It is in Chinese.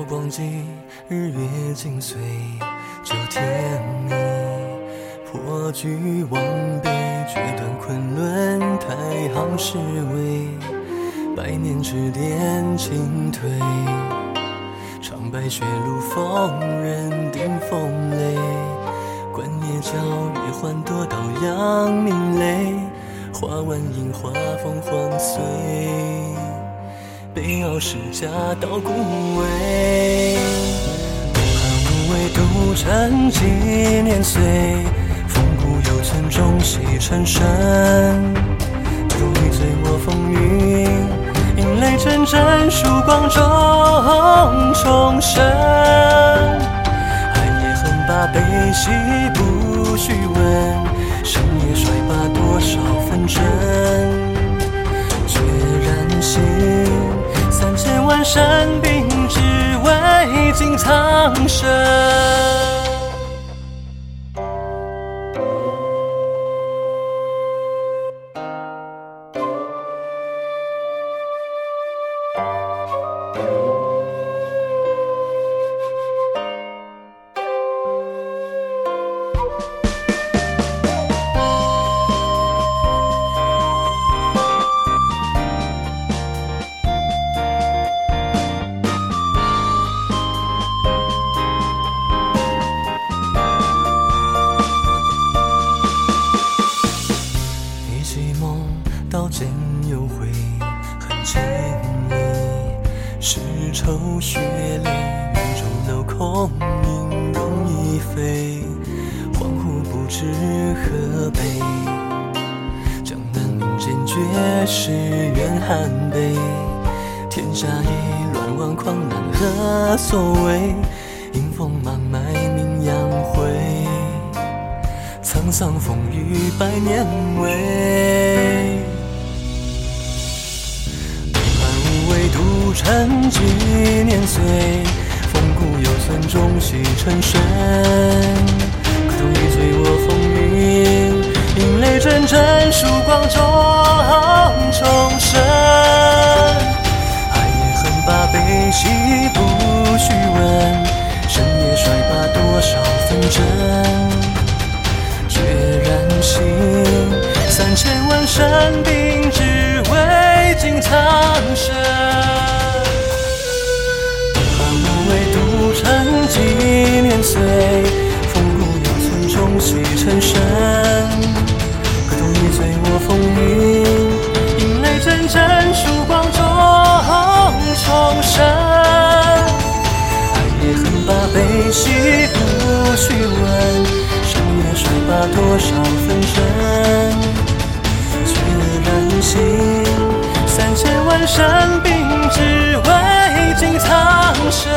道光季，日月尽髓，这天明。破局忘悲，决断昆仑，太行是为百年之巅进退。长白雪露逢人顶风雷，观夜角月换多道扬明泪，化晚影花风凰碎。北鏖世家道孤味。东汉无为独臣纪年岁，风骨犹存中西沉深。独你醉我风云，引泪阵阵曙光中重生。寒夜横把悲喜不须问。深夜摔罢多少纷争，三千万山兵，只为尽苍生。愁血泪，云中楼空影容易飞，恍惚不知何悲。江南民间绝世怨寒悲，天下意乱，王狂难何所谓？迎风满迈名扬灰，沧桑风雨百年味。浮沉几年岁，风骨犹存，终须沉深。可同一醉我风云，引泪阵阵，曙光中重生。爱也恨把悲喜不须问，生也衰罢多少纷争。决然心，三千万山兵，只为尽苍生。几年岁，风骨犹存，中西沉深。可同你醉我风云，引泪阵阵，曙光中重生。寒夜横把悲喜不须问，深夜摔罢多少纷争。决然心，三千万山兵，只为尽苍生。